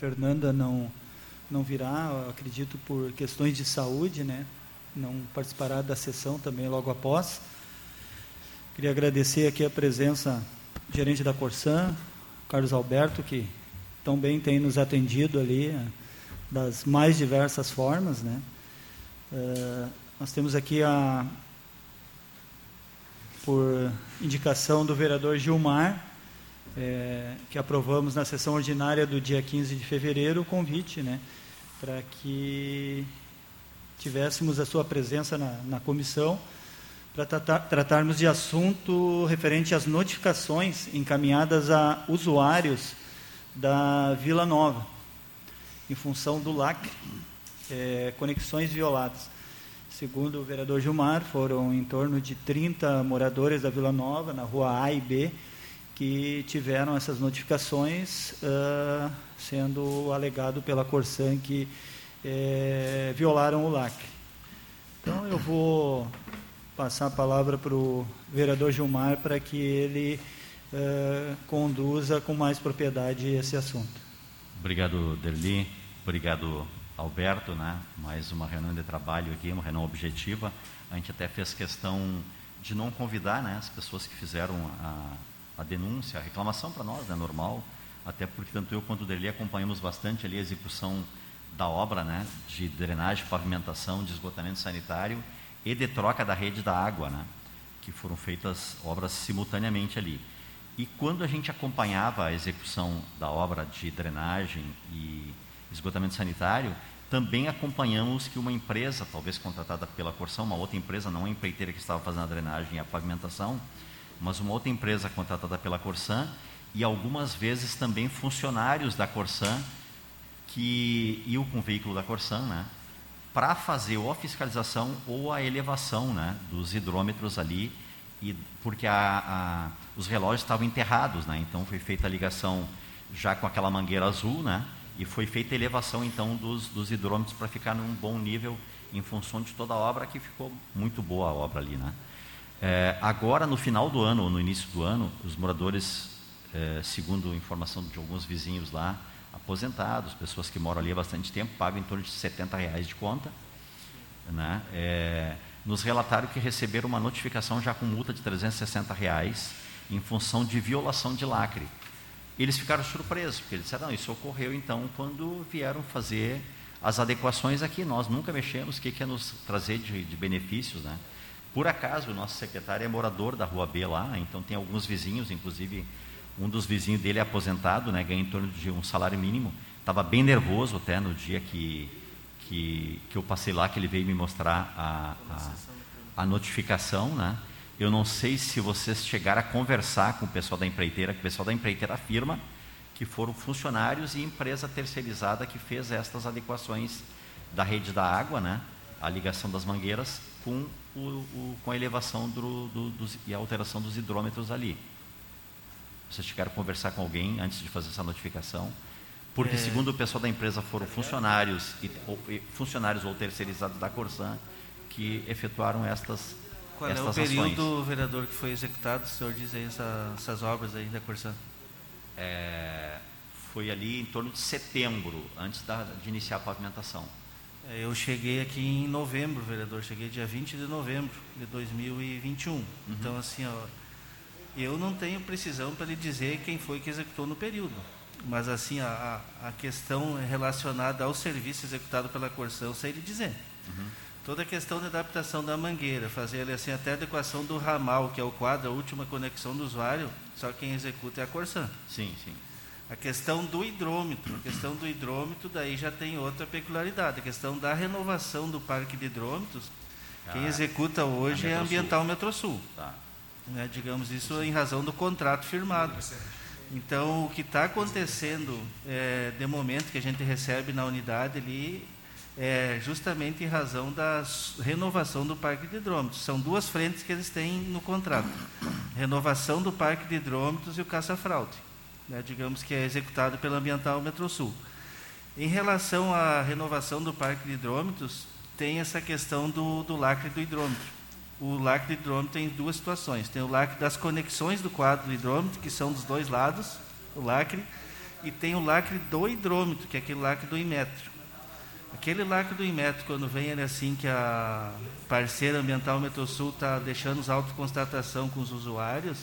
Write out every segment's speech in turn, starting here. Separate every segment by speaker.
Speaker 1: Fernanda não não virá, acredito por questões de saúde, né? Não participará da sessão também logo após. Queria agradecer aqui a presença do gerente da Corsan, Carlos Alberto, que tão bem tem nos atendido ali eh, das mais diversas formas, né? Uh, nós temos aqui a por indicação do vereador Gilmar, é, que aprovamos na sessão ordinária do dia 15 de fevereiro o convite, né, para que tivéssemos a sua presença na, na comissão para tratar, tratarmos de assunto referente às notificações encaminhadas a usuários da Vila Nova, em função do LACRE, é, conexões violadas. Segundo o vereador Gilmar, foram em torno de 30 moradores da Vila Nova, na rua A e B, que tiveram essas notificações, uh, sendo alegado pela Corsan que é, violaram o LACRE. Então, eu vou passar a palavra para o vereador Gilmar para que ele uh, conduza com mais propriedade esse assunto.
Speaker 2: Obrigado, Derli. Obrigado, Alberto, né? mais uma reunião de trabalho aqui, uma reunião objetiva. A gente até fez questão de não convidar né, as pessoas que fizeram a, a denúncia, a reclamação para nós, é né, normal, até porque tanto eu quanto o Deli acompanhamos bastante ali a execução da obra né, de drenagem, pavimentação, de esgotamento sanitário e de troca da rede da água, né, que foram feitas obras simultaneamente ali. E quando a gente acompanhava a execução da obra de drenagem e esgotamento sanitário, também acompanhamos que uma empresa, talvez contratada pela Corção, uma outra empresa, não a empreiteira que estava fazendo a drenagem e a pavimentação, mas uma outra empresa contratada pela Corsan e algumas vezes também funcionários da Corsan que iam com o veículo da Corsan, né, para fazer ou a fiscalização ou a elevação, né, dos hidrômetros ali, e porque a, a, os relógios estavam enterrados, né, então foi feita a ligação já com aquela mangueira azul, né, e foi feita a elevação então dos, dos hidrômetros para ficar num bom nível em função de toda a obra que ficou muito boa a obra ali, né? É, agora no final do ano ou no início do ano, os moradores, é, segundo informação de alguns vizinhos lá, aposentados, pessoas que moram ali há bastante tempo, pagam em torno de 70 reais de conta, né? É, nos relataram que receberam uma notificação já com multa de 360 reais em função de violação de lacre eles ficaram surpresos, porque eles disseram, não, isso ocorreu então quando vieram fazer as adequações aqui. Nós nunca mexemos, o que, que é nos trazer de, de benefícios, né? Por acaso, o nosso secretário é morador da Rua B lá, então tem alguns vizinhos, inclusive um dos vizinhos dele é aposentado, né, ganha em torno de um salário mínimo. Estava bem nervoso até no dia que, que, que eu passei lá, que ele veio me mostrar a, a, a notificação, né? Eu não sei se vocês chegaram a conversar com o pessoal da empreiteira, que o pessoal da empreiteira afirma que foram funcionários e empresa terceirizada que fez estas adequações da rede da água, né? a ligação das mangueiras, com, o, o, com a elevação do, do, dos, e a alteração dos hidrômetros ali. Vocês a conversar com alguém antes de fazer essa notificação? Porque, é... segundo o pessoal da empresa, foram funcionários, e, ou, funcionários ou terceirizados da Corsan que efetuaram estas
Speaker 3: qual é o período, ações. vereador, que foi executado? O senhor diz aí essa, essas obras aí da Corsan?
Speaker 2: É, foi ali em torno de setembro, antes da, de iniciar a pavimentação.
Speaker 3: É, eu cheguei aqui em novembro, vereador. Cheguei dia 20 de novembro de 2021. Uhum. Então, assim, ó, eu não tenho precisão para lhe dizer quem foi que executou no período. Mas, assim, a, a questão relacionada ao serviço executado pela Corsan, eu sei lhe dizer. Uhum toda a questão de adaptação da mangueira, fazer assim até a adequação do ramal, que é o quadro, a última conexão do usuário, só quem executa é a Corsan.
Speaker 2: Sim, sim.
Speaker 3: A questão do hidrômetro, a questão do hidrômetro daí já tem outra peculiaridade, a questão da renovação do parque de hidrômetros, ah, quem executa hoje é a Ambiental Metrosul. Tá. Né, digamos isso em razão do contrato firmado. Então, o que está acontecendo é, de momento que a gente recebe na unidade ali é, justamente em razão da renovação do parque de hidrômetros. São duas frentes que eles têm no contrato: renovação do parque de hidrômetros e o caça-fraude, né, digamos que é executado pela Ambiental Metrosul. Em relação à renovação do parque de hidrômetros, tem essa questão do, do lacre do hidrômetro. O lacre do hidrômetro tem duas situações: tem o lacre das conexões do quadro do hidrômetro, que são dos dois lados, o lacre, e tem o lacre do hidrômetro, que é aquele lacre do Imetro. Aquele lacre do Imetro, quando vem ele assim que a parceira ambiental Metrosul está deixando os autoconstatação com os usuários,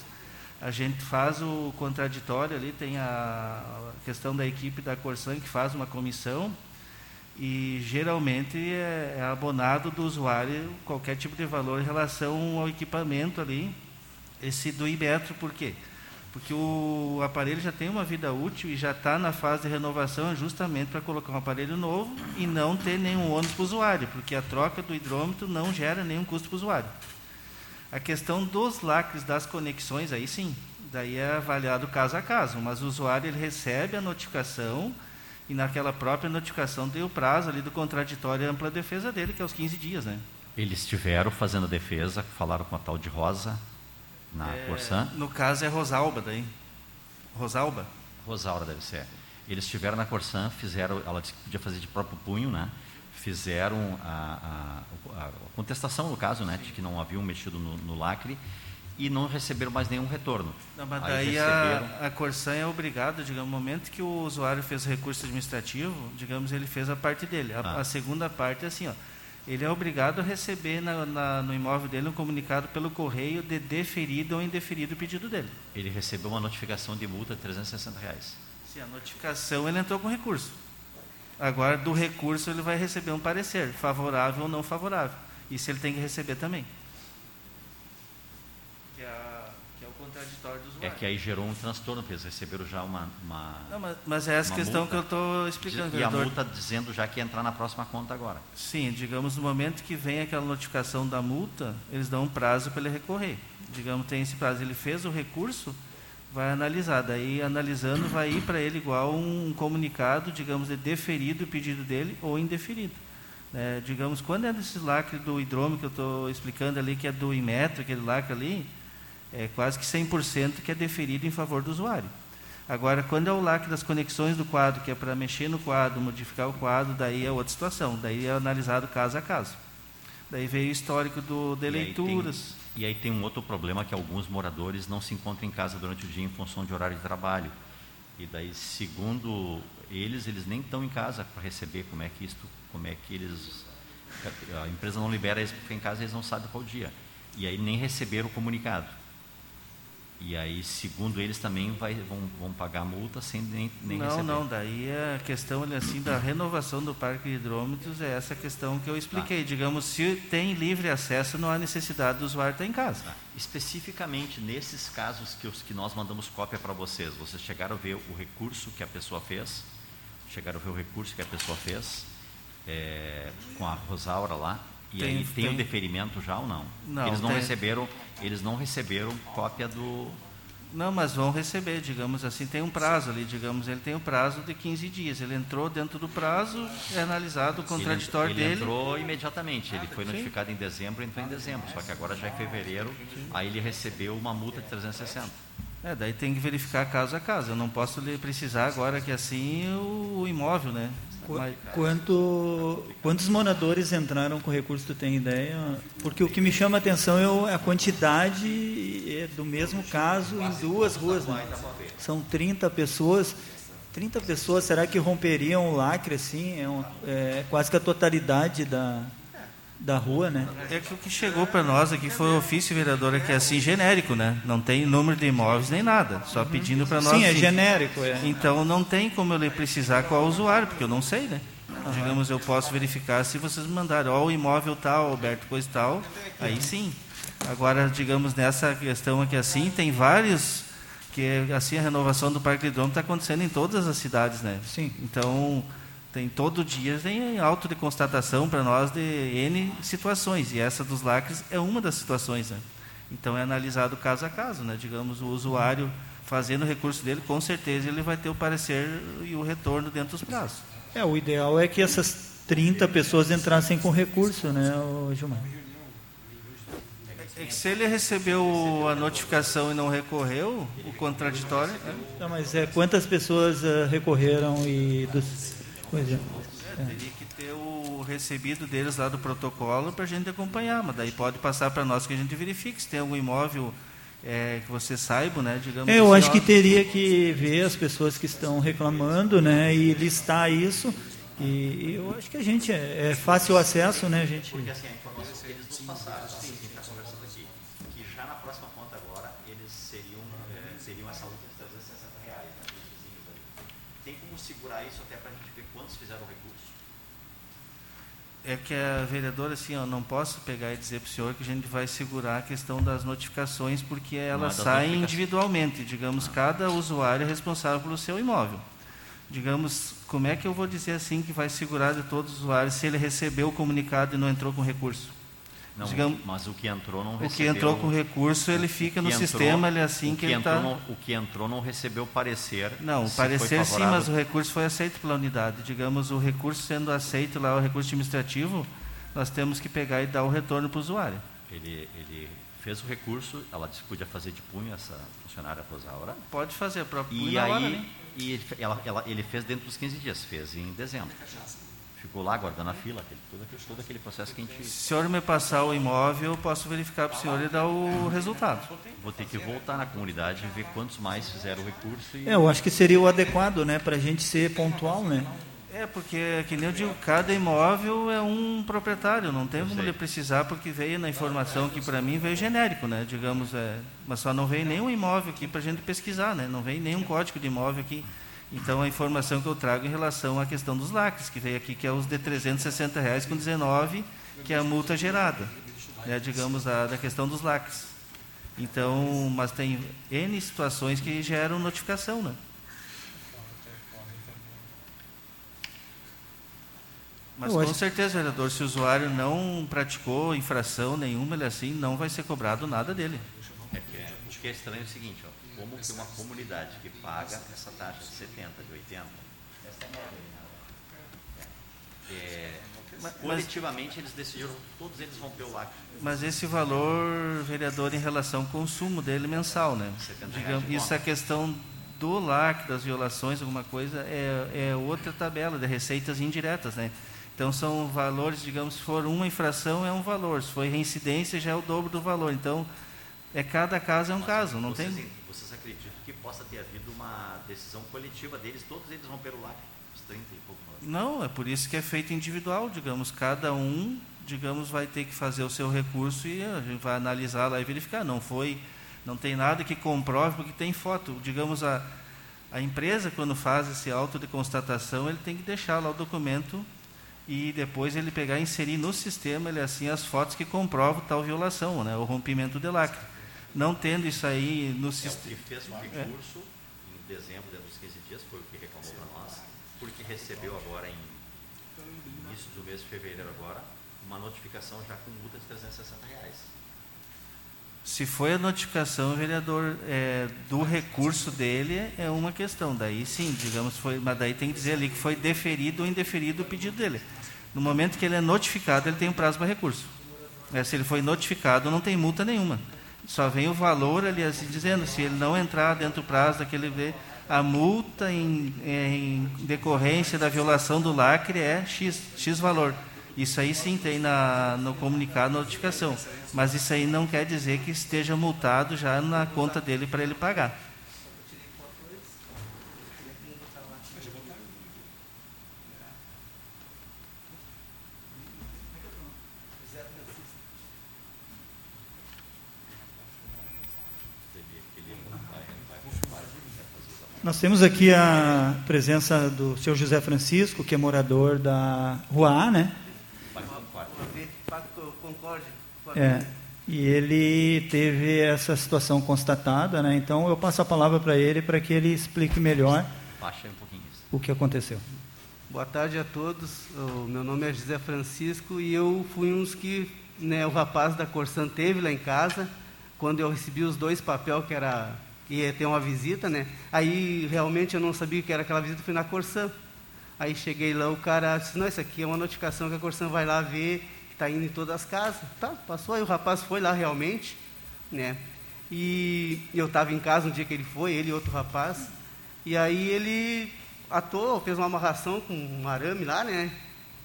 Speaker 3: a gente faz o contraditório ali, tem a questão da equipe da Corsan que faz uma comissão e geralmente é, é abonado do usuário qualquer tipo de valor em relação ao equipamento ali, esse do Imetro, por quê? Porque o aparelho já tem uma vida útil e já está na fase de renovação justamente para colocar um aparelho novo e não ter nenhum ônus para o usuário, porque a troca do hidrômetro não gera nenhum custo para o usuário. A questão dos lacres das conexões, aí sim, daí é avaliado caso a caso, mas o usuário ele recebe a notificação e naquela própria notificação tem o prazo ali do contraditório e ampla defesa dele, que é os 15 dias, né?
Speaker 2: Eles estiveram fazendo a defesa, falaram com a tal de Rosa, na é, Corsan?
Speaker 3: No caso é Rosalba daí. Rosalba?
Speaker 2: Rosaura deve ser. Eles estiveram na Corsan, fizeram, ela disse que podia fazer de próprio punho, né? Fizeram a, a, a contestação no caso, né? De que não haviam mexido no, no lacre e não receberam mais nenhum retorno.
Speaker 3: Não, mas daí receberam... a, a Corsan é obrigada, digamos, no momento que o usuário fez o recurso administrativo, digamos, ele fez a parte dele. A, ah. a segunda parte é assim, ó ele é obrigado a receber na, na, no imóvel dele um comunicado pelo correio de deferido ou indeferido o pedido dele.
Speaker 2: Ele recebeu uma notificação de multa de 360 reais.
Speaker 3: Sim, a notificação ele entrou com recurso. Agora, do recurso, ele vai receber um parecer, favorável ou não favorável. Isso ele tem que receber também.
Speaker 2: contraditório do usuário. É que aí gerou um transtorno, porque eles receberam já uma. uma
Speaker 3: Não, mas, mas, é essa questão multa, que eu estou explicando.
Speaker 2: E vereador. a multa dizendo já que ia entrar na próxima conta agora.
Speaker 3: Sim, digamos, no momento que vem aquela notificação da multa, eles dão um prazo para ele recorrer. Digamos, tem esse prazo. Ele fez o recurso, vai analisar. Daí, analisando, vai ir para ele igual um comunicado, digamos, de deferido o pedido dele ou indeferido. É, digamos, quando é desse lacre do hidrômetro que eu estou explicando ali, que é do Imetro, aquele lacre ali, é quase que 100% que é deferido em favor do usuário. Agora, quando é o lacre das conexões do quadro, que é para mexer no quadro, modificar o quadro, daí é outra situação, daí é analisado caso a caso. Daí veio o histórico do, de leituras.
Speaker 2: E aí tem um outro problema que alguns moradores não se encontram em casa durante o dia em função de horário de trabalho. E daí, segundo eles, eles nem estão em casa para receber como é que isto, como é que eles a empresa não libera eles porque em casa eles não sabem qual dia. E aí nem receberam o comunicado. E aí, segundo eles, também vai, vão, vão pagar multa sem nem, nem
Speaker 3: não,
Speaker 2: receber.
Speaker 3: Não, não, daí a questão assim, da renovação do parque de hidrômetros é essa questão que eu expliquei. Tá. Digamos, se tem livre acesso, não há necessidade do usuário estar em casa. Tá.
Speaker 2: Especificamente nesses casos que, os, que nós mandamos cópia para vocês, vocês chegaram a ver o recurso que a pessoa fez? Chegaram a ver o recurso que a pessoa fez é, com a Rosaura lá? E tem, aí tem, tem, um deferimento já ou não?
Speaker 3: Não.
Speaker 2: Eles não tem. receberam, eles não receberam cópia do.
Speaker 3: Não, mas vão receber, digamos assim, tem um prazo ali, digamos, ele tem um prazo de 15 dias. Ele entrou dentro do prazo, é analisado o contraditório
Speaker 2: ele,
Speaker 3: ele
Speaker 2: dele. Ele entrou imediatamente, ele foi notificado em dezembro, entrou em dezembro, só que agora já é fevereiro, aí ele recebeu uma multa de 360.
Speaker 3: É, daí tem que verificar caso a caso. Eu não posso precisar agora que assim o, o imóvel, né?
Speaker 1: Quanto, quantos moradores entraram com recurso, tu tem ideia? Porque o que me chama a atenção é a quantidade é do mesmo caso em duas ruas. Né? São 30 pessoas. 30 pessoas, será que romperiam o lacre assim? É, um, é quase que a totalidade da, da rua, né?
Speaker 3: É que o que chegou para nós aqui foi o ofício vereador que é assim genérico, né? Não tem número de imóveis nem nada, só uhum. pedindo para nós.
Speaker 1: Sim, é genérico, é.
Speaker 3: Então não tem como eu precisar qual usuário, porque eu não sei, né? Uhum. Digamos, eu posso verificar se vocês mandaram, ó, o imóvel tal, Alberto coisa tal, aí sim. Agora, digamos, nessa questão aqui assim, tem vários que assim a renovação do Parque de Hidrômetro está acontecendo em todas as cidades, né?
Speaker 1: Sim.
Speaker 3: Então, tem todo dia tem auto de constatação para nós de N situações, e essa dos lacres é uma das situações. Né? Então é analisado caso a caso, né? digamos, o usuário fazendo o recurso dele, com certeza ele vai ter o parecer e o retorno dentro dos prazos.
Speaker 1: É, o ideal é que essas 30 pessoas entrassem com recurso, né, Gilmar?
Speaker 3: É que se ele recebeu a notificação e não recorreu, o contraditório.
Speaker 1: É... Não, mas é, quantas pessoas uh, recorreram e dos Pois é.
Speaker 3: é. Teria que ter o recebido deles lá do protocolo para a gente acompanhar, mas daí pode passar para nós que a gente verifique se tem algum imóvel é, que você saiba, né? Digamos.
Speaker 1: Eu assim, acho que teria que ver as pessoas que estão reclamando, né? E listar isso. E, eu acho que a gente é, é fácil acesso, né, gente?
Speaker 2: Porque assim, a informação que eles nos passaram, sim, a gente está conversando aqui, que já na próxima conta agora eles seriam, é, seriam essa luta de 360 reais, né, Tem como segurar isso até para a gente quantos fizeram recurso?
Speaker 3: é que a vereadora, assim, ó, não posso pegar e dizer para o senhor que a gente vai segurar a questão das notificações, porque elas é saem individualmente. Digamos, ah. cada usuário é responsável pelo seu imóvel. Digamos, como é que eu vou dizer assim que vai segurar de todos os usuários se ele recebeu o comunicado e não entrou com recurso?
Speaker 2: Não, Digamos, mas o que entrou não recebeu.
Speaker 3: O que entrou com recurso, ele fica no entrou, sistema, ele é assim que, que ele está.
Speaker 2: O que entrou não recebeu parecer.
Speaker 3: Não, o parecer sim, mas o recurso foi aceito pela unidade. Digamos, o recurso sendo aceito lá, o recurso administrativo, nós temos que pegar e dar o retorno para o usuário.
Speaker 2: Ele, ele fez o recurso, ela disse que podia fazer de punho essa funcionária Rosaura.
Speaker 3: Pode fazer, para punho
Speaker 2: e aí, hora, né? E ele, ela, ela, ele fez dentro dos 15 dias, fez em dezembro ficou lá guardando a fila, aquele, todo, aquele, todo aquele processo que a gente.
Speaker 3: Se o senhor me passar o imóvel, eu posso verificar para o senhor e dar o resultado.
Speaker 2: Vou ter que voltar na comunidade e ver quantos mais fizeram o recurso. E...
Speaker 1: É, eu acho que seria o adequado, né, para a gente ser pontual, né?
Speaker 3: É, porque, que nem eu digo, cada imóvel é um proprietário, não tem como ele precisar, porque veio na informação que para mim veio genérico, né? Digamos, é, mas só não veio nenhum imóvel aqui para a gente pesquisar, né? Não veio nenhum código de imóvel aqui. Então, a informação que eu trago em relação à questão dos lacres, que veio aqui, que é os de 360 reais com 19, que é a multa gerada, né, digamos, a, da questão dos lacres. Então, mas tem N situações que geram notificação, né? Mas com certeza, vereador, se o usuário não praticou infração nenhuma, ele assim, não vai ser cobrado nada dele.
Speaker 2: É que, é, o que é estranho é o seguinte, ó, como que uma comunidade que paga essa taxa de 70, de 80, é, mas, coletivamente eles decidiram, todos eles romper o lacre.
Speaker 3: Mas esse valor, vereador, em relação ao consumo dele mensal, né? Digamos, isso é questão do lacre, das violações, alguma coisa, é, é outra tabela de receitas indiretas, né? Então são valores, digamos, se for uma infração é um valor, se for reincidência já é o dobro do valor. Então, é cada caso é um caso, não
Speaker 2: vocês,
Speaker 3: tem
Speaker 2: acredito que possa ter havido uma decisão coletiva deles, todos eles romperam o lacre, os 30 e pouco.
Speaker 3: Não, é por isso que é feito individual, digamos, cada um, digamos, vai ter que fazer o seu recurso e a gente vai analisar lá e verificar, não foi, não tem nada que comprove porque tem foto, digamos, a, a empresa quando faz esse auto de constatação, ele tem que deixar lá o documento e depois ele pegar e inserir no sistema, ele assim as fotos que comprovam tal violação, né, o rompimento de lacre não tendo isso aí no
Speaker 2: sistema. É, ele fez um é. recurso é. em dezembro, dentro dos 15 dias, foi o que reclamou para nós, porque recebeu agora, em início do mês de fevereiro agora, uma notificação já com multa de 360 reais.
Speaker 3: Se foi a notificação, vereador, é, do recurso dele é uma questão. Daí sim, digamos, foi, mas daí tem que dizer ali que foi deferido ou indeferido o pedido dele. No momento que ele é notificado, ele tem um prazo para recurso. É, se ele foi notificado, não tem multa nenhuma. Só vem o valor ali assim dizendo, se ele não entrar dentro do prazo daquele a multa em, em decorrência da violação do lacre é X, X valor. Isso aí sim tem na, no comunicado, notificação. Mas isso aí não quer dizer que esteja multado já na conta dele para ele pagar.
Speaker 1: Nós temos aqui a presença do seu José Francisco, que é morador da Rua A, né? É, e ele teve essa situação constatada, né? Então eu passo a palavra para ele para que ele explique melhor o que aconteceu.
Speaker 4: Boa tarde a todos. O meu nome é José Francisco e eu fui um dos que né, o rapaz da Corsan teve lá em casa quando eu recebi os dois papéis que era ia ter uma visita, né? Aí realmente eu não sabia que era aquela visita, fui na Corsã. Aí cheguei lá, o cara disse, não, isso aqui é uma notificação que a Corsã vai lá ver, que está indo em todas as casas. Tá, passou, aí o rapaz foi lá realmente, né? E eu estava em casa um dia que ele foi, ele e outro rapaz, e aí ele atou, fez uma amarração com um arame lá, né?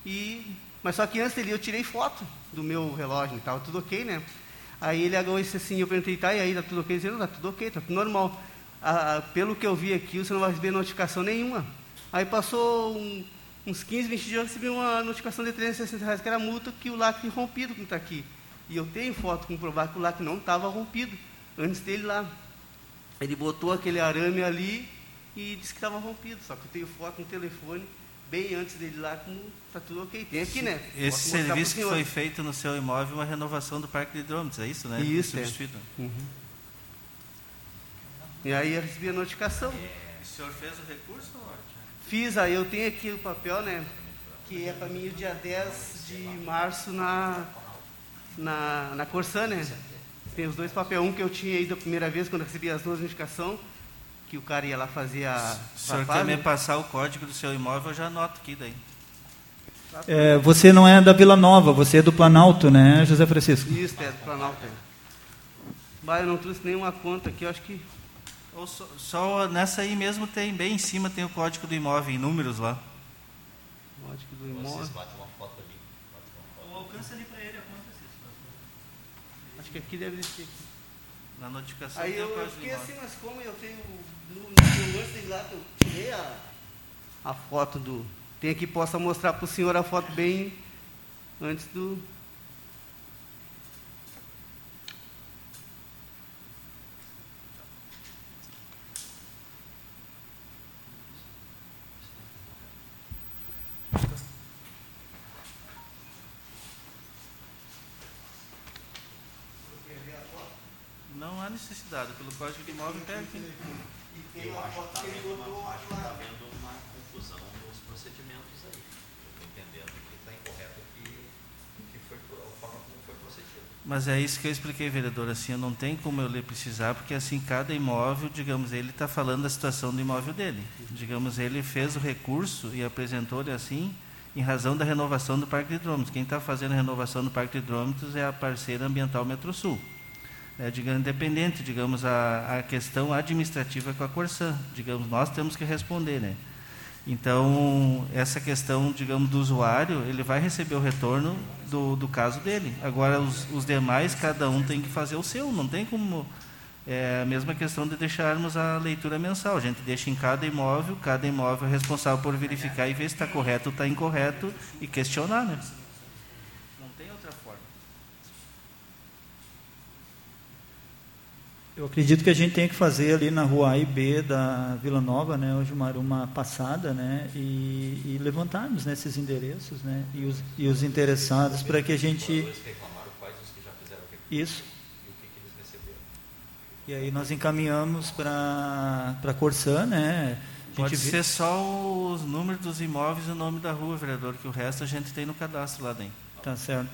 Speaker 4: E, mas só que antes dele eu tirei foto do meu relógio e tal, tudo ok, né? Aí ele agora disse assim, eu perguntei, tá, e aí, tá tudo ok? Ele disse, não, tá tudo ok, tá tudo normal. Ah, pelo que eu vi aqui, você não vai receber notificação nenhuma. Aí passou um, uns 15, 20 dias, eu recebi uma notificação de 360 reais, que era multa que o lacre rompido que está aqui. E eu tenho foto com provar que o lacre não estava rompido, antes dele lá. Ele botou aquele arame ali e disse que estava rompido, só que eu tenho foto no telefone, bem antes dele lá, como está tudo ok. Tem aqui, né?
Speaker 3: Esse serviço que foi feito no seu imóvel, uma renovação do parque de hidrômetros, é isso, né?
Speaker 4: Isso, é. Uhum. E aí eu recebi a notificação.
Speaker 3: o senhor fez o recurso?
Speaker 4: Fiz, aí eu tenho aqui o papel, né? Que é para mim o dia 10 de março na, na, na Corsã, né? Tem os dois papéis, um que eu tinha ido a primeira vez quando eu recebi as duas notificações, que o cara ia lá fazer a.
Speaker 3: O senhor quer me passar o código do seu imóvel, eu já anoto aqui daí.
Speaker 1: É, você não é da Vila Nova, você é do Planalto, né, José Francisco?
Speaker 4: Isso, é do Planalto. É. Bah, eu não trouxe nenhuma conta aqui, eu acho que
Speaker 3: ou só, só, nessa aí mesmo tem, bem em cima tem o código do imóvel em números lá.
Speaker 4: Código do imóvel. Vocês batem
Speaker 3: uma foto ali. Ou alcança ali para ele a conta,
Speaker 4: Acho que aqui deve ser aqui.
Speaker 3: Na notificação
Speaker 4: Aí
Speaker 3: eu,
Speaker 4: eu fiquei assim, mas como eu tenho no, no lance de lá eu tirei a, a foto do. Tem aqui, posso mostrar para o senhor a foto bem antes do.
Speaker 3: necessidade, pelo código de imóvel pega aqui.
Speaker 2: E tem uma foto que ele botou está havendo uma confusão nos procedimentos aí. Estou entendendo que está incorreto que, que foi a forma como foi procedido.
Speaker 3: Mas é isso que eu expliquei, vereador. Assim, não tem como eu ler precisar, porque assim, cada imóvel, digamos, ele está falando da situação do imóvel dele. Digamos, ele fez o recurso e apresentou-lhe assim, em razão da renovação do Parque de Hidrômetros. Quem está fazendo a renovação do Parque de Hidrômetros é a parceira ambiental Metrosul é, digamos, independente, digamos, a, a questão administrativa com a Corsã. Digamos, nós temos que responder, né? Então, essa questão, digamos, do usuário, ele vai receber o retorno do, do caso dele. Agora, os, os demais, cada um tem que fazer o seu, não tem como... É a mesma questão de deixarmos a leitura mensal. A gente deixa em cada imóvel, cada imóvel é responsável por verificar e ver se está correto ou está incorreto e questionar, né?
Speaker 1: Eu acredito que a gente tem que fazer ali na rua A e B da Vila Nova, né, hoje uma, uma passada, né, e, e levantarmos né, esses endereços, né, e os, e os interessados para que a gente isso e aí nós encaminhamos para para Corsã, né?
Speaker 3: Pode vê... ser só os números dos imóveis e o nome da rua, vereador, que o resto a gente tem no cadastro lá dentro.
Speaker 1: Tá certo.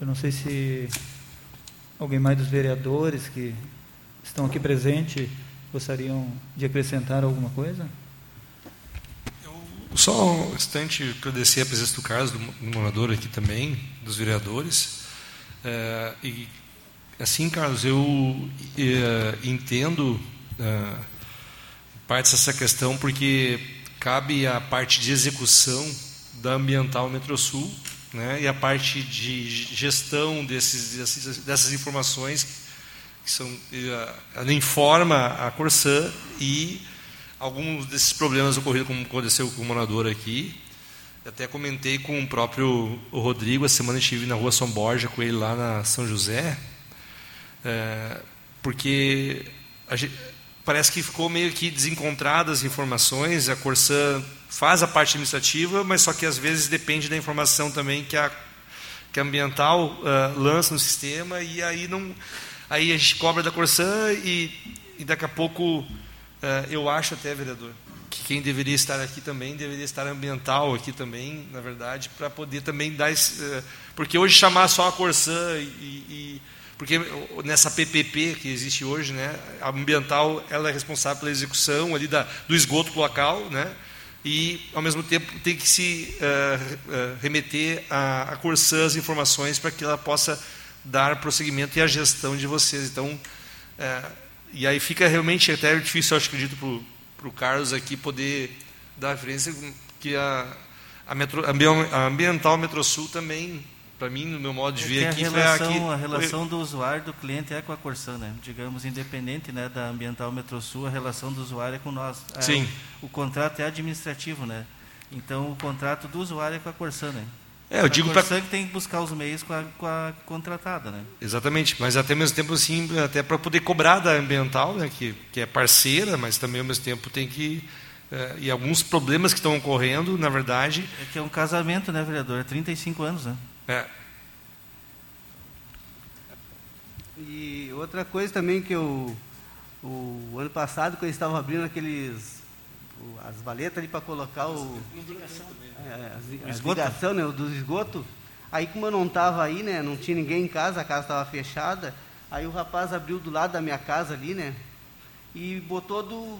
Speaker 1: Eu não sei se alguém mais dos vereadores que estão aqui presentes gostariam de acrescentar alguma coisa.
Speaker 5: Eu só um instante agradecer a presença do Carlos, do morador aqui também, dos vereadores. É, e assim, Carlos, eu é, entendo é, parte dessa questão porque cabe a parte de execução da Ambiental Metrosul né, e a parte de gestão desses, dessas informações que são ela informa a Corsã e alguns desses problemas ocorridos como aconteceu com o morador aqui. Até comentei com o próprio Rodrigo a semana estive na rua São Borja com ele lá na São José é, porque gente, parece que ficou meio que desencontradas as informações a Corsã faz a parte administrativa, mas só que às vezes depende da informação também que a, que a ambiental uh, lança no sistema e aí não aí a gente cobra da Corsã e, e daqui a pouco uh, eu acho até vereador que quem deveria estar aqui também deveria estar ambiental aqui também na verdade para poder também dar esse, uh, porque hoje chamar só a Corsã e, e porque nessa PPP que existe hoje, né, a ambiental ela é responsável pela execução ali da, do esgoto local, né, e, ao mesmo tempo, tem que se uh, remeter à, à Corsã as informações para que ela possa dar prosseguimento e a gestão de vocês. Então, uh, e aí fica realmente até difícil, eu acredito, para o Carlos aqui poder dar referência que a, a, metro, a Ambiental Metrosul também para mim, no meu modo de é ver
Speaker 3: aqui, a relação, aqui, a relação do usuário, do cliente é com a Corsan, né? Digamos, independente né, da Ambiental Metrosul, a relação do usuário é com nós. É,
Speaker 5: Sim.
Speaker 3: O, o, contrato é administrativo, né? Então, o contrato do usuário é com a Corsan, né?
Speaker 5: É, eu digo
Speaker 3: para que tem que buscar os meios com a, com a, contratada, né?
Speaker 5: Exatamente, mas até ao mesmo tempo assim, até para poder cobrar da ambiental, né, que, que é parceira, mas também ao mesmo tempo tem que é, e alguns problemas que estão ocorrendo, na verdade.
Speaker 3: É que é um casamento, né, vereador? É 35 anos, né?
Speaker 5: É.
Speaker 4: E outra coisa também que eu o ano passado, quando eles estavam abrindo aqueles as valetas ali para colocar o é, a, a ligação né, do esgoto. Aí como eu não estava aí, né, não tinha ninguém em casa, a casa estava fechada, aí o rapaz abriu do lado da minha casa ali, né, e botou do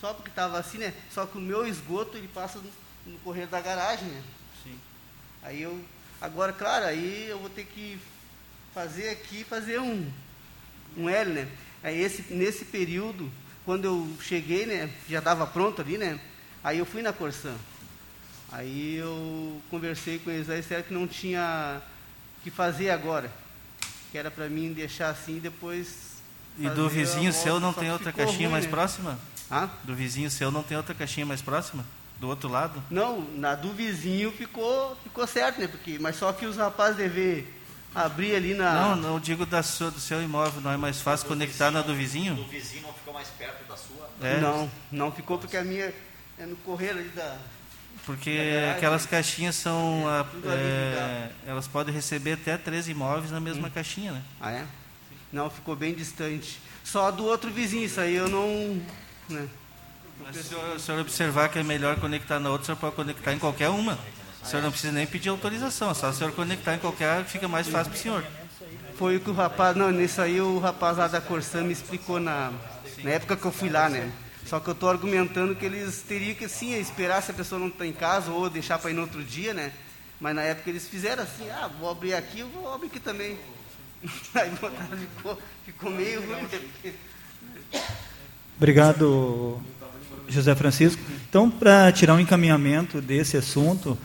Speaker 4: só porque estava assim, né, só que o meu esgoto ele passa no, no correr da garagem, né.
Speaker 3: Sim.
Speaker 4: Aí eu agora, claro, aí eu vou ter que fazer aqui, fazer um um L, né. Aí esse nesse período quando eu cheguei, né, já estava pronto ali, né, aí eu fui na Corsã. Aí eu conversei com eles, aí disseram que não tinha que fazer agora, que era para mim deixar assim depois.
Speaker 3: E do vizinho seu não tem outra caixinha ruim, mais
Speaker 4: né?
Speaker 3: próxima?
Speaker 4: Ah?
Speaker 3: Do vizinho seu não tem outra caixinha mais próxima? Do outro lado?
Speaker 4: Não, na do vizinho ficou, ficou certo, né? Porque, mas só que os rapazes devem abrir ali na.
Speaker 3: Não, não digo da sua, do seu imóvel, não é mais fácil conectar vizinho, na do vizinho?
Speaker 2: Do vizinho não ficou mais perto da sua?
Speaker 4: É. Não, não ficou porque a minha é no correr ali da.
Speaker 3: Porque aquelas caixinhas são. É, a, é, elas podem receber até três imóveis na mesma hum. caixinha, né?
Speaker 4: Ah, é? Não, ficou bem distante. Só do outro vizinho, isso aí eu não. Né?
Speaker 3: Se o senhor, observar que é melhor conectar na outra, o senhor pode conectar em qualquer uma. O senhor não precisa nem pedir autorização, é só o senhor conectar em qualquer, fica mais fácil para o senhor.
Speaker 4: Foi o que o rapaz, não, nisso aí o rapaz lá da Corsã me explicou na, na época que eu fui lá, né? Só que eu estou argumentando que eles teriam que sim esperar se a pessoa não está em casa ou deixar para ir no outro dia, né? Mas na época eles fizeram assim, ah, vou abrir aqui, eu vou abrir aqui também. Aí ficou, ficou meio ruim.
Speaker 1: Obrigado, José Francisco. Então, para tirar um encaminhamento desse assunto,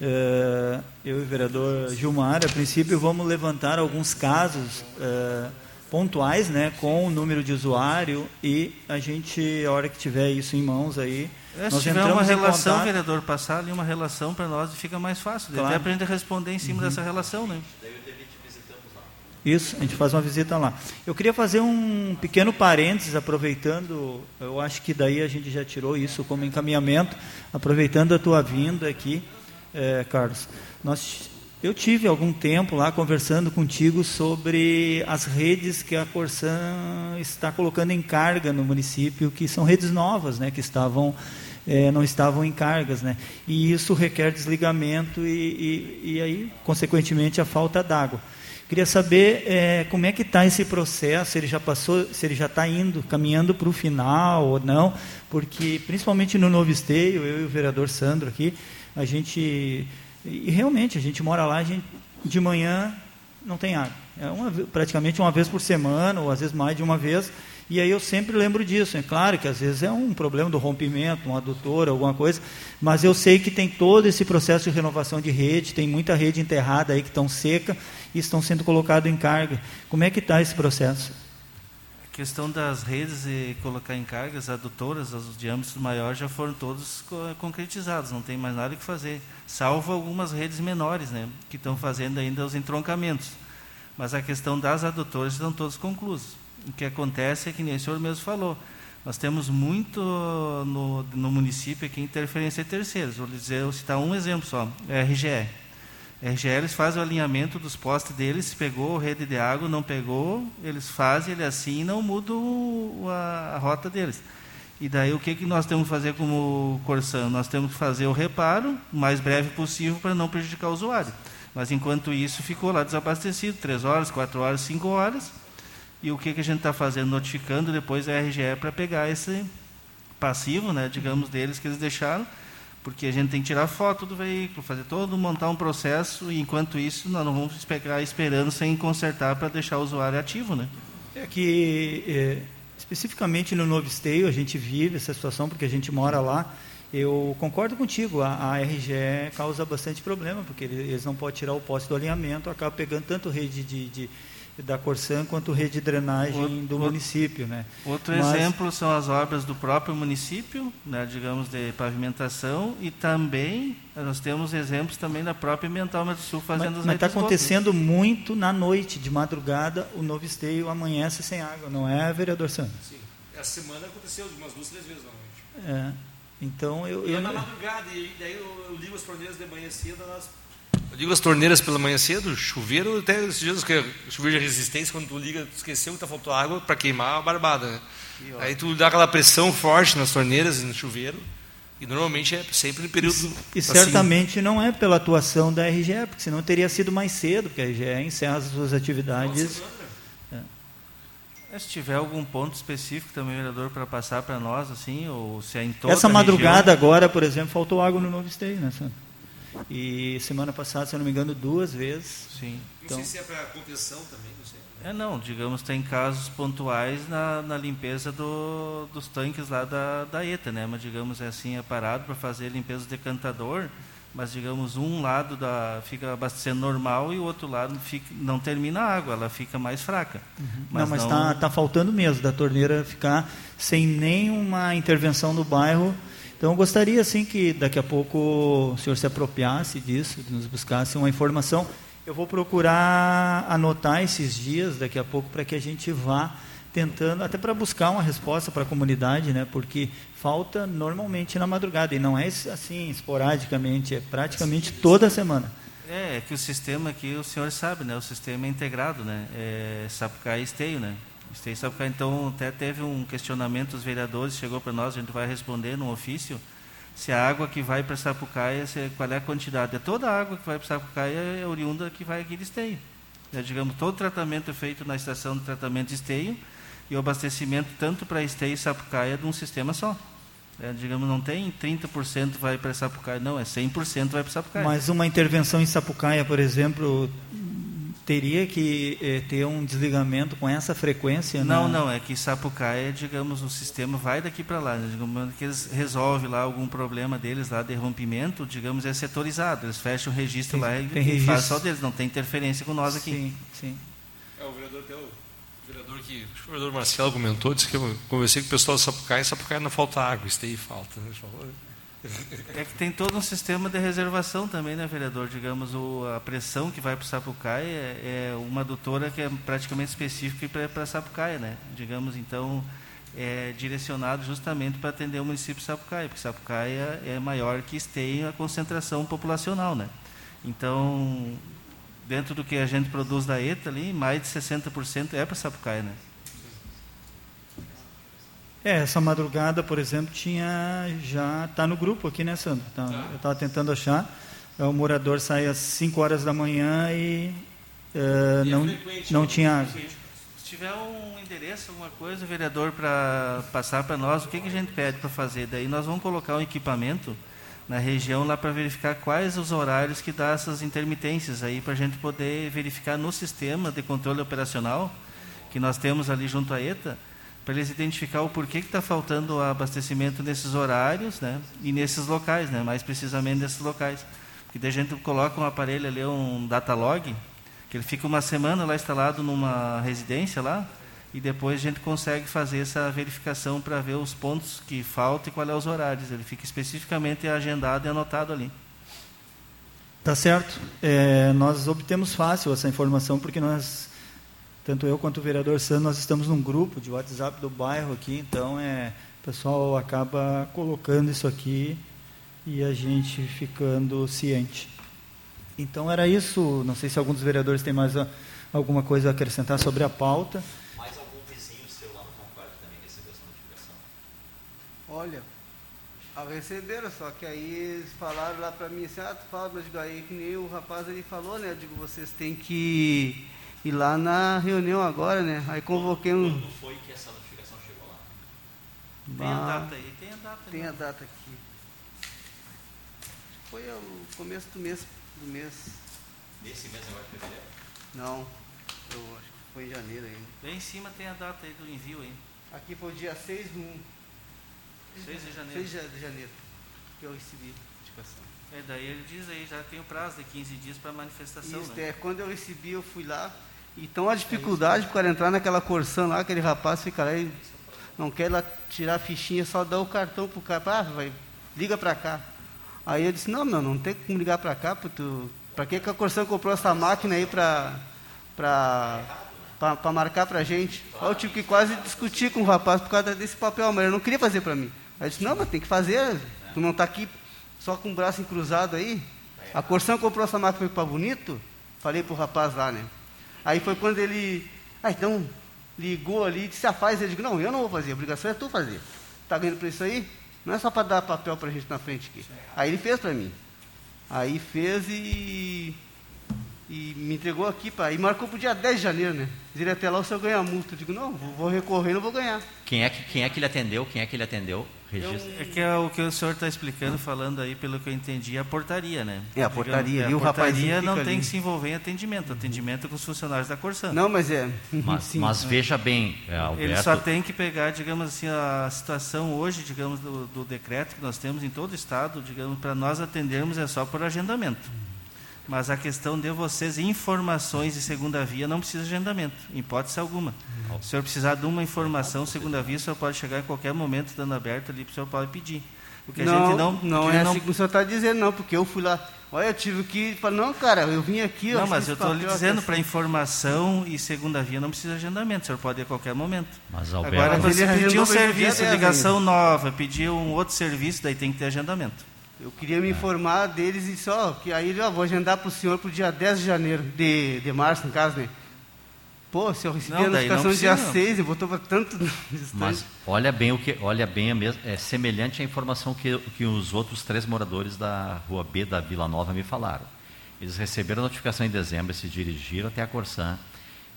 Speaker 1: eh, eu e o vereador Gilmar, a princípio, vamos levantar alguns casos eh, pontuais, né, com o número de usuário e a gente, a hora que tiver isso em mãos aí,
Speaker 3: é, nós se tiver uma relação, contato... vereador, passar ali uma relação para nós fica mais fácil. Claro. Até para a gente responder em cima uhum. dessa relação, né?
Speaker 1: Isso, a gente faz uma visita lá. Eu queria fazer um pequeno parênteses, aproveitando, eu acho que daí a gente já tirou isso como encaminhamento, aproveitando a tua vinda aqui, é, Carlos. Nós eu tive algum tempo lá conversando contigo sobre as redes que a Corsan está colocando em carga no município, que são redes novas, né, que estavam é, não estavam em cargas, né? E isso requer desligamento e, e, e aí, consequentemente, a falta d'água. Queria saber é, como é que está esse processo, se ele já passou, se ele já está indo, caminhando para o final ou não, porque principalmente no Novo Esteio, eu e o vereador Sandro aqui, a gente e realmente, a gente mora lá, a gente, de manhã não tem água. É uma, praticamente uma vez por semana, ou às vezes mais de uma vez. E aí eu sempre lembro disso. É claro que às vezes é um problema do rompimento, um adutor, alguma coisa, mas eu sei que tem todo esse processo de renovação de rede, tem muita rede enterrada aí que estão seca e estão sendo colocadas em carga. Como é que está esse processo?
Speaker 3: questão das redes e colocar em cargas adutoras, os diâmetros maiores já foram todos concretizados, não tem mais nada que fazer, salvo algumas redes menores, né, que estão fazendo ainda os entroncamentos. Mas a questão das adutoras estão todos conclusos. O que acontece é que nem o senhor mesmo falou, nós temos muito no, no município aqui interferência de terceiros. Vou dizer, vou citar um exemplo só, RGE. RGE eles fazem o alinhamento dos postes deles, pegou rede de água, não pegou, eles fazem, ele assinam, mudam a, a rota deles. E daí o que, que nós temos que fazer como Corsan? Nós temos que fazer o reparo o mais breve possível para não prejudicar o usuário. Mas enquanto isso ficou lá desabastecido, três horas, quatro horas, cinco horas. E o que, que a gente está fazendo? Notificando depois a RGE para pegar esse passivo, né, digamos, deles que eles deixaram porque a gente tem que tirar foto do veículo, fazer todo, montar um processo, e enquanto isso nós não vamos ficar esperando sem consertar para deixar o usuário ativo, né?
Speaker 1: É que, é, especificamente no Novo Esteio, a gente vive essa situação porque a gente mora lá, Eu concordo contigo, a, a RGE causa bastante problema, porque eles não podem tirar o poste do alinhamento, acaba pegando tanto rede de, de da Corsan quanto rede de drenagem outro, do município. Né?
Speaker 3: Outro Mas, exemplo são as obras do próprio município, né, digamos, de pavimentação, e também nós temos exemplos também da própria Ambiental do Sul fazendo
Speaker 1: Mas está acontecendo muito na noite, de madrugada, o novo esteio amanhece sem água, não é, vereador Santos?
Speaker 6: Sim. Essa semana aconteceu umas duas, três vezes na noite.
Speaker 1: É. Então eu.
Speaker 6: E
Speaker 1: eu
Speaker 6: é na madrugada, e daí eu, eu ligo as torneiras de manhã cedo, elas eu digo as torneiras pela manhã cedo, chuveiro, até esses dias que é chuveiro de resistência, quando tu liga, tu esqueceu que tá faltou água para queimar a barbada. Né? Aí tu dá aquela pressão forte nas torneiras e no chuveiro. E normalmente é sempre no período.
Speaker 1: E, e assim. certamente não é pela atuação da RGE, porque senão teria sido mais cedo, porque a RGE encerra as suas atividades.
Speaker 3: É. Se tiver algum ponto específico também, vereador, para passar para nós, assim, ou se é em toda
Speaker 1: Essa madrugada região... agora, por exemplo, faltou água no novo esteio, né, Sandro? E semana passada, se eu não me engano, duas vezes.
Speaker 3: Sim.
Speaker 6: Então, não sei se é para contenção também, não sei.
Speaker 3: É, não, digamos, tem casos pontuais na, na limpeza do, dos tanques lá da, da ETA, né? Mas, digamos, é assim, é parado para fazer a limpeza do decantador, mas, digamos, um lado da, fica abastecendo normal e o outro lado fica, não termina a água, ela fica mais fraca.
Speaker 1: Uhum. Mas não, mas está tá faltando mesmo da torneira ficar sem nenhuma intervenção no bairro então, eu gostaria, assim, que daqui a pouco o senhor se apropriasse disso, nos buscasse uma informação. Eu vou procurar anotar esses dias, daqui a pouco, para que a gente vá tentando, até para buscar uma resposta para a comunidade, né? Porque falta normalmente na madrugada, e não é assim, esporadicamente, é praticamente toda semana.
Speaker 3: É, é que o sistema aqui, o senhor sabe, né? O sistema é integrado, né? É Sapucaí Esteio, né? Então, até teve um questionamento dos vereadores, chegou para nós, a gente vai responder no ofício, se a água que vai para Sapucaia, se, qual é a quantidade. É toda a água que vai para Sapucaia é oriunda que vai aqui de esteio. É, digamos, todo tratamento é feito na estação de tratamento de esteio e o abastecimento tanto para esteio e Sapucaia é de um sistema só. É, digamos, não tem 30% vai para Sapucaia, não, é 100% vai para Sapucaia.
Speaker 1: Mas uma intervenção em Sapucaia, por exemplo, teria que eh, ter um desligamento com essa frequência?
Speaker 3: Não, na... não, é que Sapucaia, digamos, o sistema vai daqui para lá, né? digamos que eles resolvem lá algum problema deles lá de rompimento, digamos, é setorizado, eles fecham o registro tem, lá e, tem faz só deles, não tem interferência com nós aqui.
Speaker 1: Sim, sim.
Speaker 6: É, o vereador até o vereador que, o vereador Marcelo comentou, disse que eu conversei com o pessoal de Sapucaia, Sapucaia não falta água, isso aí falta, né? Ele falou,
Speaker 3: é que tem todo um sistema de reservação também, né, vereador? Digamos, o, a pressão que vai para o Sapucaia é, é, uma adutora que é praticamente específica para Sapucaia, né? Digamos, então, é direcionado justamente para atender o município de Sapucaia, porque Sapucaia é maior que esteja a concentração populacional, né? Então, dentro do que a gente produz da ETA ali, mais de 60% é para Sapucaia, né?
Speaker 1: É, essa madrugada, por exemplo, tinha já está no grupo aqui, né, Sandro? Tá, tá. Eu estava tentando achar. É, o morador sai às 5 horas da manhã e, uh, e não, não né? tinha água.
Speaker 3: Se tiver um endereço, alguma coisa, vereador, para passar para nós, o que, que a gente pede para fazer? Daí nós vamos colocar um equipamento na região lá para verificar quais os horários que dá essas intermitências aí, para a gente poder verificar no sistema de controle operacional que nós temos ali junto à ETA, para eles identificar o porquê que está faltando abastecimento nesses horários né, e nesses locais, né, mais precisamente nesses locais. Porque daí a gente coloca um aparelho ali, um data log, que ele fica uma semana lá instalado numa residência lá, e depois a gente consegue fazer essa verificação para ver os pontos que faltam e quais são os horários. Ele fica especificamente agendado e anotado ali.
Speaker 1: Tá certo. É, nós obtemos fácil essa informação porque nós tanto eu quanto o vereador Sandro, nós estamos num grupo de WhatsApp do bairro aqui, então é, o pessoal acaba colocando isso aqui e a gente ficando ciente. Então era isso, não sei se algum dos vereadores tem mais a, alguma coisa a acrescentar sobre a pauta.
Speaker 2: Mais algum vizinho seu lá no Concordo também recebeu essa notificação?
Speaker 4: Olha, ah, receberam, só que aí eles falaram lá para mim assim, ah, tu fala, mas aí que nem o rapaz ali falou, né? Eu digo, vocês têm que e lá na reunião agora, né? Aí convoquei um.
Speaker 2: Quando foi que essa notificação chegou lá?
Speaker 3: Tem a data aí, tem a data.
Speaker 4: Tem a data aqui. Foi o começo do mês. Do mês.
Speaker 2: Nesse mês agora de fevereiro?
Speaker 4: Não, eu acho que foi em janeiro ainda.
Speaker 3: Bem em cima tem a data aí do envio aí.
Speaker 4: Aqui foi o dia 6 do
Speaker 3: 6 de janeiro.
Speaker 4: 6 de janeiro. que eu recebi notificação.
Speaker 3: É, daí ele diz aí, já tem o prazo de 15 dias para manifestação.
Speaker 4: Isso,
Speaker 3: né?
Speaker 4: é, quando eu recebi, eu fui lá. Então a dificuldade para entrar naquela Corsã lá, aquele rapaz fica lá e não quer lá tirar a fichinha, só dá o cartão pro cara, ah, vai, liga para cá. Aí eu disse, não, meu, não tem como ligar para cá, para que, que a Corsã comprou essa máquina aí para marcar para a gente? Aí eu tive que quase discutir com o rapaz por causa desse papel, mas ele não queria fazer para mim. Aí eu disse, não, mas tem que fazer, tu não está aqui só com o braço encruzado aí. A Corsã comprou essa máquina para bonito, falei para o rapaz lá, né? Aí foi quando ele, ah, então ligou ali disse, ah, faz. Ele disse, não, eu não vou fazer, a obrigação é tu fazer. Está ganhando para isso aí? Não é só para dar papel para gente na frente aqui. Aí ele fez para mim. Aí fez e, e me entregou aqui para. E marcou para o dia 10 de janeiro, né? Diria até lá o senhor ganha multa. Eu digo, não, vou recorrer, não vou ganhar.
Speaker 2: Quem é que, quem é que ele atendeu? Quem é que ele atendeu?
Speaker 3: Registro. É que é o que o senhor está explicando, falando aí, pelo que eu entendi, é a portaria, né?
Speaker 4: É, a portaria.
Speaker 3: Digamos, é, a portaria não tem ali. que se envolver em atendimento. Atendimento com os funcionários da Corsã.
Speaker 4: Não, mas é.
Speaker 2: Mas, Sim, mas veja bem, é, Alberto...
Speaker 3: Ele só tem que pegar, digamos assim, a situação hoje, digamos, do, do decreto que nós temos em todo o Estado, digamos, para nós atendermos é só por agendamento. Mas a questão de vocês, informações de segunda via, não precisa de agendamento, em hipótese alguma. Se o senhor precisar de uma informação, segunda via, o senhor pode chegar em qualquer momento, dando aberto ali, o senhor pode pedir.
Speaker 4: Porque não, a gente não. Não é não... assim que o senhor está dizendo, não, porque eu fui lá. Olha, eu tive que falar, não, cara, eu vim aqui.
Speaker 3: Não, mas eu estou lhe dizendo, para informação e segunda via não precisa de agendamento, o senhor pode ir a qualquer momento.
Speaker 2: Mas, Alberto,
Speaker 3: Agora, você pedir um serviço, ligação nova, pedir um outro serviço, daí tem que ter agendamento.
Speaker 4: Eu queria me informar deles e só, que aí eu vou agendar para o senhor para o dia 10 de janeiro, de, de março, no caso, né? Pô, se eu recebi não, a notificação dia 6, eu botou para tanto
Speaker 2: Mas olha bem o que, olha bem, é semelhante à informação que, que os outros três moradores da rua B da Vila Nova me falaram. Eles receberam a notificação em dezembro, se dirigiram até a Corsã,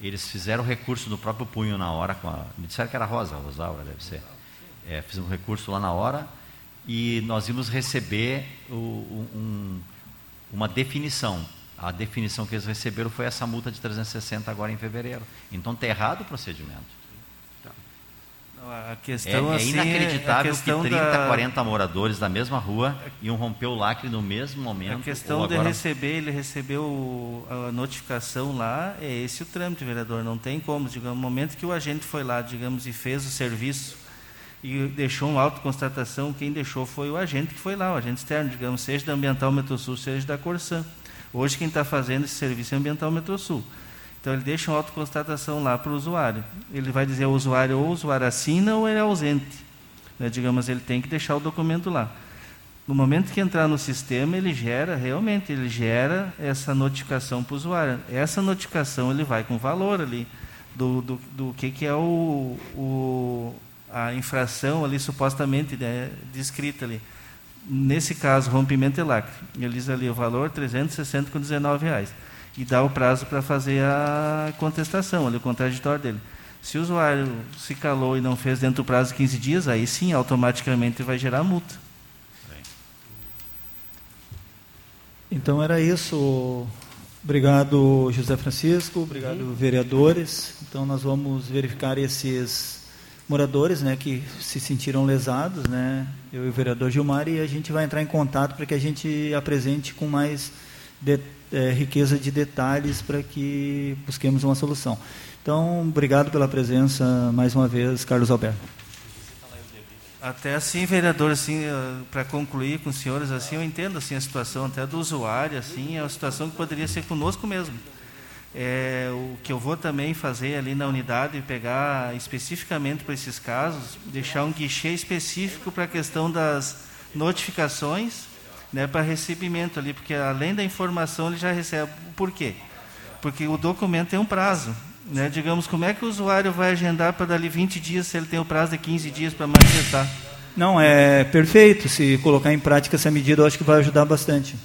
Speaker 2: eles fizeram recurso no próprio punho na hora, a, me disseram que era Rosa, Rosaura deve ser. É, fizeram um recurso lá na hora, e nós íamos receber o, um, uma definição. A definição que eles receberam foi essa multa de 360 agora em fevereiro. Então está errado o procedimento.
Speaker 3: A questão,
Speaker 2: é, é
Speaker 3: assim,
Speaker 2: inacreditável
Speaker 3: que
Speaker 2: 30, da... 40 moradores da mesma rua iam romper o lacre no mesmo momento.
Speaker 3: A questão agora... de receber, ele recebeu a notificação lá, é esse o trâmite, vereador. Não tem como, digamos, no momento que o agente foi lá, digamos, e fez o serviço e deixou uma autoconstatação, quem deixou foi o agente que foi lá, o agente externo, digamos, seja da Ambiental Metrosul, seja da Corsã. Hoje quem está fazendo esse serviço é a Ambiental Metrosul. Então ele deixa uma autoconstatação lá para o usuário. Ele vai dizer ao usuário ou o usuário assina ou ele é ausente. Né? Digamos, ele tem que deixar o documento lá. No momento que entrar no sistema, ele gera, realmente, ele gera essa notificação para o usuário. Essa notificação ele vai com valor ali do, do, do que, que é o, o a infração ali supostamente né, descrita ali. Nesse caso, rompimento de lacre. Ele diz ali o valor 360,19 reais. E dá o prazo para fazer a contestação, ali, o contraditório dele. Se o usuário se calou e não fez dentro do prazo de 15 dias, aí sim, automaticamente vai gerar multa.
Speaker 1: Então era isso. Obrigado, José Francisco. Obrigado, vereadores. Então nós vamos verificar esses moradores né, que se sentiram lesados, né, eu e o vereador Gilmar, e a gente vai entrar em contato para que a gente apresente com mais de, é, riqueza de detalhes para que busquemos uma solução. Então, obrigado pela presença mais uma vez, Carlos Alberto.
Speaker 3: Até assim, vereador, assim, eh, para concluir com os senhores, assim, eu entendo assim a situação até do usuário, assim, é uma situação que poderia ser conosco mesmo. É, o que eu vou também fazer ali na unidade, pegar especificamente para esses casos, deixar um guichê específico para a questão das notificações né, para recebimento ali, porque além da informação ele já recebe. Por quê? Porque o documento tem um prazo. Né? Digamos, como é que o usuário vai agendar para dali 20 dias se ele tem o prazo de 15 dias para manifestar?
Speaker 1: Não, é perfeito. Se colocar em prática essa medida, eu acho que vai ajudar bastante.